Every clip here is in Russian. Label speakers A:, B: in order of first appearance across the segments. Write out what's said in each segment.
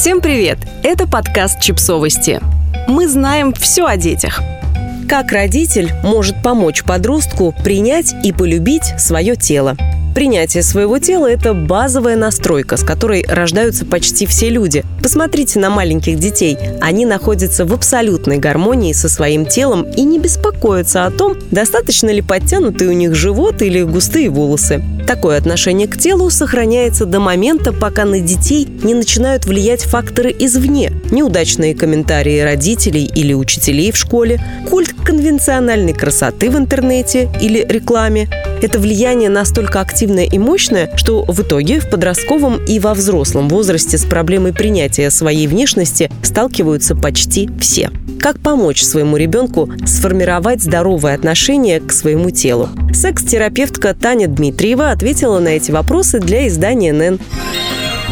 A: Всем привет! Это подкаст «Чипсовости». Мы знаем все о детях. Как родитель может помочь подростку принять и полюбить свое тело – Принятие своего тела – это базовая настройка, с которой рождаются почти все люди. Посмотрите на маленьких детей. Они находятся в абсолютной гармонии со своим телом и не беспокоятся о том, достаточно ли подтянутый у них живот или густые волосы. Такое отношение к телу сохраняется до момента, пока на детей не начинают влиять факторы извне. Неудачные комментарии родителей или учителей в школе, культ конвенциональной красоты в интернете или рекламе, это влияние настолько активное и мощное, что в итоге в подростковом и во взрослом возрасте с проблемой принятия своей внешности сталкиваются почти все. Как помочь своему ребенку сформировать здоровое отношение к своему телу? Секс-терапевтка Таня Дмитриева ответила на эти вопросы для издания «НЭН».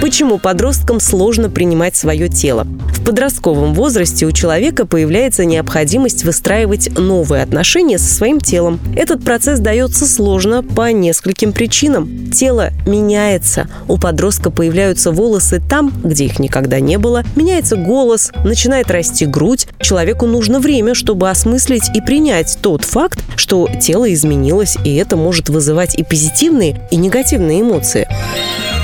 A: Почему подросткам сложно принимать свое тело? В подростковом возрасте у человека появляется необходимость выстраивать новые отношения со своим телом. Этот процесс дается сложно по нескольким причинам. Тело меняется. У подростка появляются волосы там, где их никогда не было. Меняется голос, начинает расти грудь. Человеку нужно время, чтобы осмыслить и принять тот факт, что тело изменилось, и это может вызывать и позитивные, и негативные эмоции.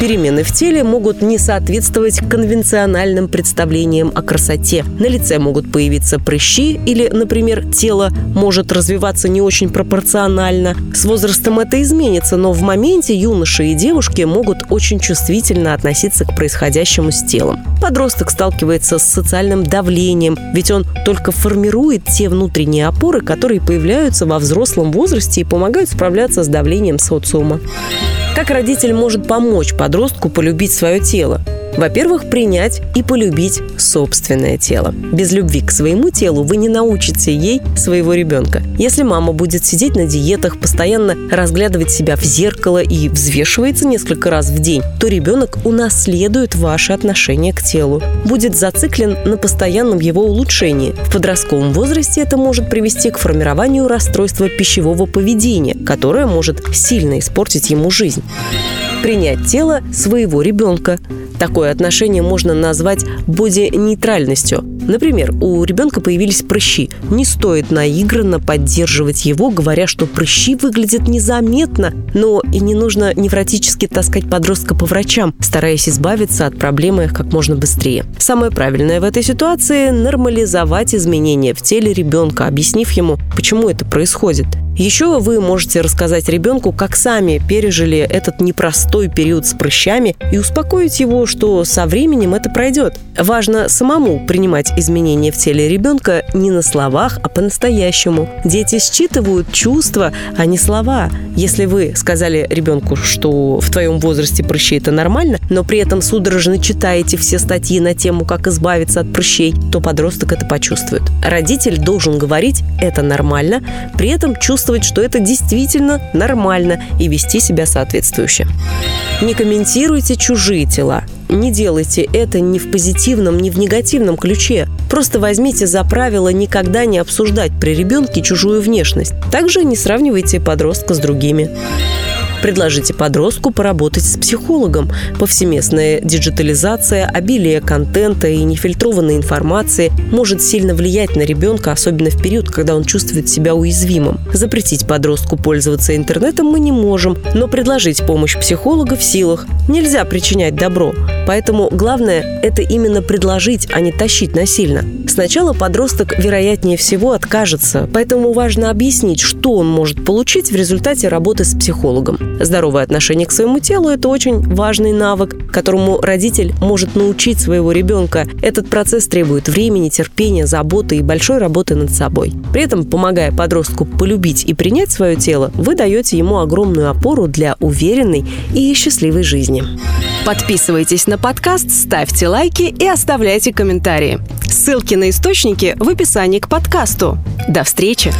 A: Перемены в теле могут не соответствовать конвенциональным представлениям о красоте. На лице могут появиться прыщи или, например, тело может развиваться не очень пропорционально. С возрастом это изменится, но в моменте юноши и девушки могут очень чувствительно относиться к происходящему с телом. Подросток сталкивается с социальным давлением, ведь он только формирует те внутренние опоры, которые появляются во взрослом возрасте и помогают справляться с давлением социума. Как родитель может помочь подростку полюбить свое тело? Во-первых, принять и полюбить собственное тело. Без любви к своему телу вы не научите ей своего ребенка. Если мама будет сидеть на диетах, постоянно разглядывать себя в зеркало и взвешивается несколько раз в день, то ребенок унаследует ваше отношение к телу. Будет зациклен на постоянном его улучшении. В подростковом возрасте это может привести к формированию расстройства пищевого поведения, которое может сильно испортить ему жизнь принять тело своего ребенка. Такое отношение можно назвать боди-нейтральностью. Например, у ребенка появились прыщи. Не стоит наигранно поддерживать его, говоря, что прыщи выглядят незаметно, но и не нужно невротически таскать подростка по врачам, стараясь избавиться от проблемы как можно быстрее. Самое правильное в этой ситуации – нормализовать изменения в теле ребенка, объяснив ему, почему это происходит. Еще вы можете рассказать ребенку, как сами пережили этот непростой период с прыщами и успокоить его, что со временем это пройдет. Важно самому принимать изменения в теле ребенка не на словах, а по-настоящему. Дети считывают чувства, а не слова. Если вы сказали ребенку, что в твоем возрасте прыщи это нормально, но при этом судорожно читаете все статьи на тему, как избавиться от прыщей, то подросток это почувствует. Родитель должен говорить «это нормально», при этом чувствовать, что это действительно нормально и вести себя соответствующе. Не комментируйте чужие тела. Не делайте это ни в позитивном, ни в негативном ключе. Просто возьмите за правило никогда не обсуждать при ребенке чужую внешность. Также не сравнивайте подростка с другими. Предложите подростку поработать с психологом. Повсеместная диджитализация, обилие контента и нефильтрованной информации может сильно влиять на ребенка, особенно в период, когда он чувствует себя уязвимым. Запретить подростку пользоваться интернетом мы не можем, но предложить помощь психолога в силах. Нельзя причинять добро. Поэтому главное – это именно предложить, а не тащить насильно. Сначала подросток, вероятнее всего, откажется, поэтому важно объяснить, что он может получить в результате работы с психологом. Здоровое отношение к своему телу – это очень важный навык, которому родитель может научить своего ребенка. Этот процесс требует времени, терпения, заботы и большой работы над собой. При этом, помогая подростку полюбить и принять свое тело, вы даете ему огромную опору для уверенной и счастливой жизни.
B: Подписывайтесь на подкаст, ставьте лайки и оставляйте комментарии. Ссылки на источники в описании к подкасту. До встречи!